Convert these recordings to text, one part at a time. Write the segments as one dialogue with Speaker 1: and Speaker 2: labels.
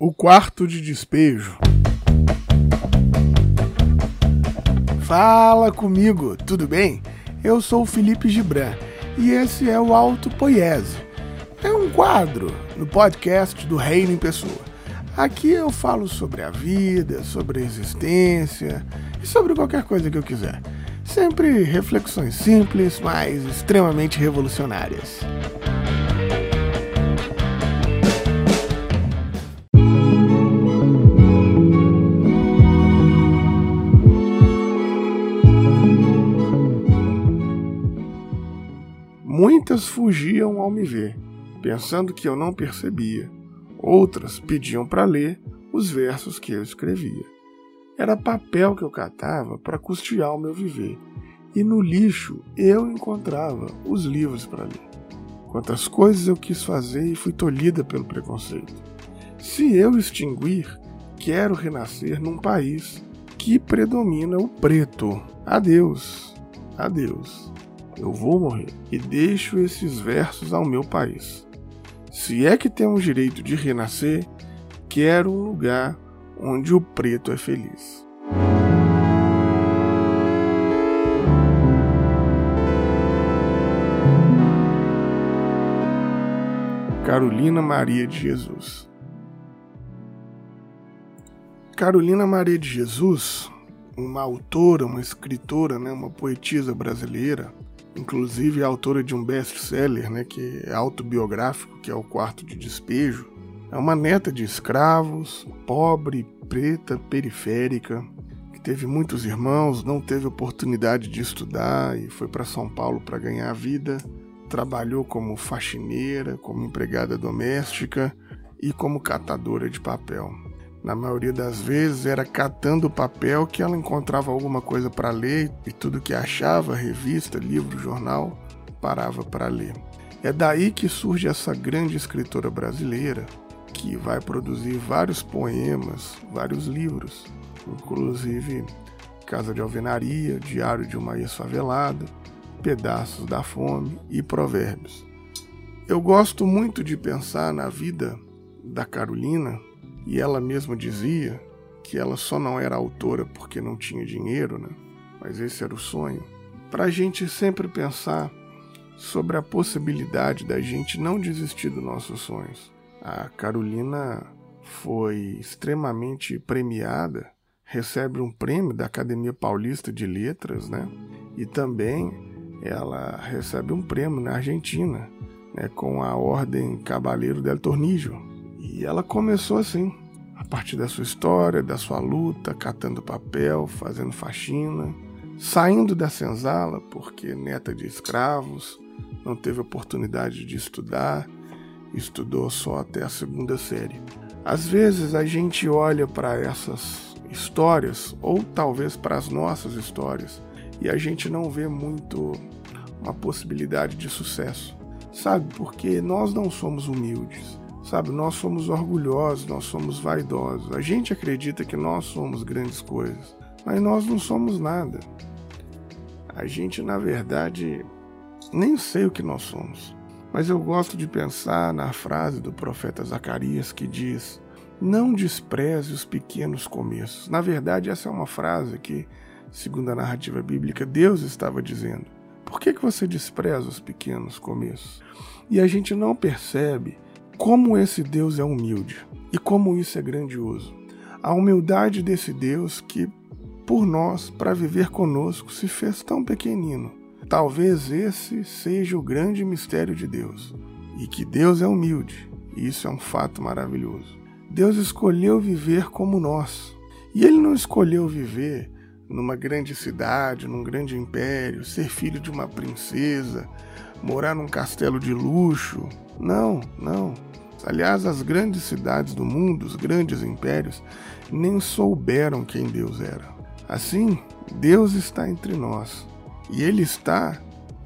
Speaker 1: O quarto de despejo. Fala comigo, tudo bem? Eu sou o Felipe Gibran e esse é o Alto Poiese. É um quadro no podcast do Reino em Pessoa. Aqui eu falo sobre a vida, sobre a existência e sobre qualquer coisa que eu quiser. Sempre reflexões simples, mas extremamente revolucionárias. Muitas fugiam ao me ver, pensando que eu não percebia. Outras pediam para ler os versos que eu escrevia. Era papel que eu catava para custear o meu viver, e no lixo eu encontrava os livros para ler. Quantas coisas eu quis fazer e fui tolhida pelo preconceito. Se eu extinguir, quero renascer num país que predomina o preto. Adeus, adeus eu vou morrer e deixo esses versos ao meu país. Se é que temos direito de renascer, quero um lugar onde o preto é feliz. Carolina Maria de Jesus Carolina Maria de Jesus, uma autora, uma escritora, né, uma poetisa brasileira, inclusive autora de um best-seller, né, que é autobiográfico, que é o Quarto de Despejo. É uma neta de escravos, pobre, preta, periférica, que teve muitos irmãos, não teve oportunidade de estudar e foi para São Paulo para ganhar a vida. Trabalhou como faxineira, como empregada doméstica e como catadora de papel. Na maioria das vezes era catando papel que ela encontrava alguma coisa para ler e tudo que achava, revista, livro, jornal, parava para ler. É daí que surge essa grande escritora brasileira que vai produzir vários poemas, vários livros, inclusive Casa de Alvenaria, Diário de uma Ex-Favelada, Pedaços da Fome e Provérbios. Eu gosto muito de pensar na vida da Carolina e ela mesma dizia que ela só não era autora porque não tinha dinheiro, né? Mas esse era o sonho. Para a gente sempre pensar sobre a possibilidade da gente não desistir dos nossos sonhos. A Carolina foi extremamente premiada, recebe um prêmio da Academia Paulista de Letras, né? E também ela recebe um prêmio na Argentina, né, com a Ordem Cavaleiro del Tornillo, e ela começou assim, a partir da sua história, da sua luta, catando papel, fazendo faxina, saindo da senzala porque neta de escravos, não teve oportunidade de estudar, estudou só até a segunda série. Às vezes a gente olha para essas histórias, ou talvez para as nossas histórias, e a gente não vê muito uma possibilidade de sucesso, sabe? Porque nós não somos humildes. Sabe, nós somos orgulhosos, nós somos vaidosos. A gente acredita que nós somos grandes coisas, mas nós não somos nada. A gente, na verdade, nem sei o que nós somos. Mas eu gosto de pensar na frase do profeta Zacarias que diz: Não despreze os pequenos começos. Na verdade, essa é uma frase que, segundo a narrativa bíblica, Deus estava dizendo. Por que, que você despreza os pequenos começos? E a gente não percebe como esse Deus é humilde e como isso é grandioso. A humildade desse Deus que, por nós, para viver conosco, se fez tão pequenino. Talvez esse seja o grande mistério de Deus. E que Deus é humilde, e isso é um fato maravilhoso. Deus escolheu viver como nós. E ele não escolheu viver numa grande cidade, num grande império, ser filho de uma princesa, morar num castelo de luxo. Não, não. Aliás, as grandes cidades do mundo, os grandes impérios, nem souberam quem Deus era. Assim, Deus está entre nós e Ele está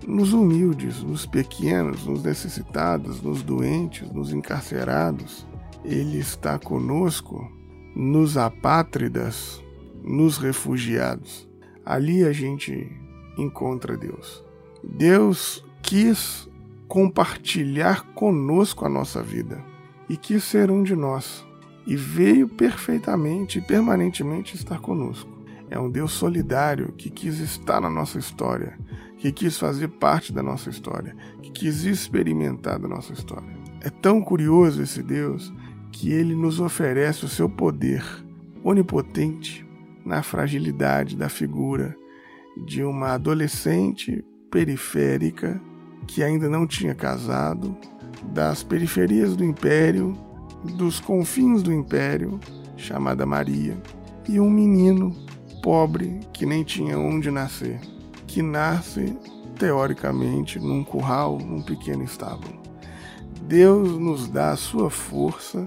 Speaker 1: nos humildes, nos pequenos, nos necessitados, nos doentes, nos encarcerados. Ele está conosco nos apátridas, nos refugiados. Ali a gente encontra Deus. Deus quis compartilhar conosco a nossa vida e quis ser um de nós. e veio perfeitamente e permanentemente estar conosco. É um Deus solidário que quis estar na nossa história, que quis fazer parte da nossa história, que quis experimentar da nossa história. É tão curioso esse Deus que ele nos oferece o seu poder onipotente na fragilidade da figura de uma adolescente periférica que ainda não tinha casado, das periferias do império, dos confins do império, chamada Maria, e um menino pobre que nem tinha onde nascer, que nasce teoricamente num curral, num pequeno estábulo. Deus nos dá a sua força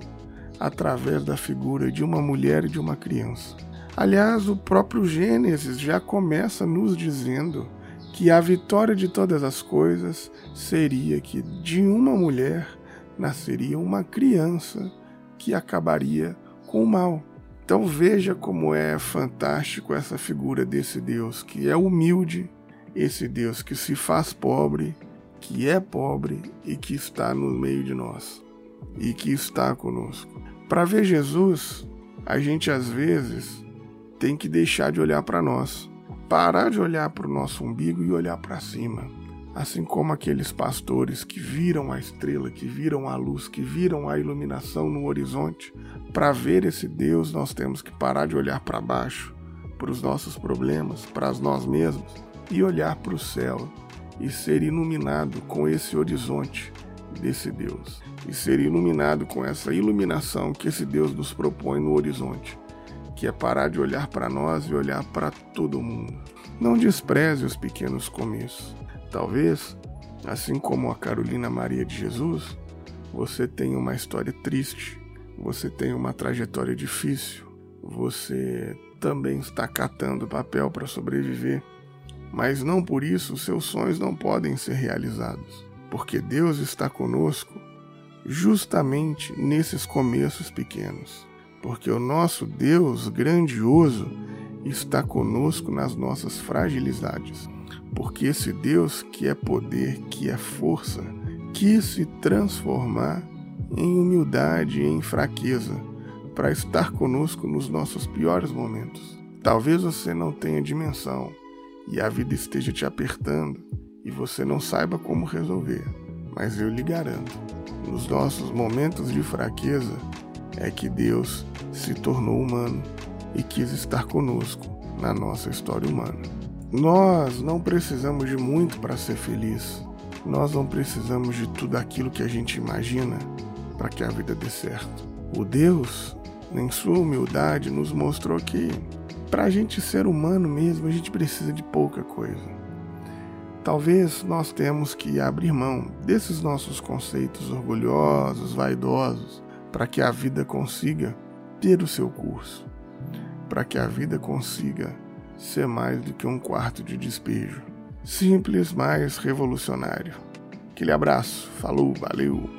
Speaker 1: através da figura de uma mulher e de uma criança. Aliás, o próprio Gênesis já começa nos dizendo que a vitória de todas as coisas seria que de uma mulher nasceria uma criança que acabaria com o mal. Então veja como é fantástico essa figura desse Deus que é humilde, esse Deus que se faz pobre, que é pobre e que está no meio de nós e que está conosco. Para ver Jesus, a gente às vezes tem que deixar de olhar para nós, parar de olhar para o nosso umbigo e olhar para cima. Assim como aqueles pastores que viram a estrela, que viram a luz, que viram a iluminação no horizonte, para ver esse Deus, nós temos que parar de olhar para baixo, para os nossos problemas, para nós mesmos, e olhar para o céu e ser iluminado com esse horizonte desse Deus, e ser iluminado com essa iluminação que esse Deus nos propõe no horizonte, que é parar de olhar para nós e olhar para todo mundo. Não despreze os pequenos começos. Talvez, assim como a Carolina Maria de Jesus, você tenha uma história triste, você tenha uma trajetória difícil, você também está catando papel para sobreviver, mas não por isso seus sonhos não podem ser realizados, porque Deus está conosco justamente nesses começos pequenos porque o nosso Deus grandioso está conosco nas nossas fragilidades. Porque esse Deus que é poder, que é força, quis se transformar em humildade e em fraqueza para estar conosco nos nossos piores momentos. Talvez você não tenha dimensão e a vida esteja te apertando e você não saiba como resolver, mas eu lhe garanto, nos nossos momentos de fraqueza, é que Deus se tornou humano e quis estar conosco na nossa história humana. Nós não precisamos de muito para ser feliz. Nós não precisamos de tudo aquilo que a gente imagina para que a vida dê certo. O Deus, em sua humildade, nos mostrou que para a gente ser humano mesmo, a gente precisa de pouca coisa. Talvez nós temos que abrir mão desses nossos conceitos orgulhosos, vaidosos, para que a vida consiga ter o seu curso, para que a vida consiga ser mais do que um quarto de despejo. Simples, mas revolucionário. Aquele abraço, falou, valeu!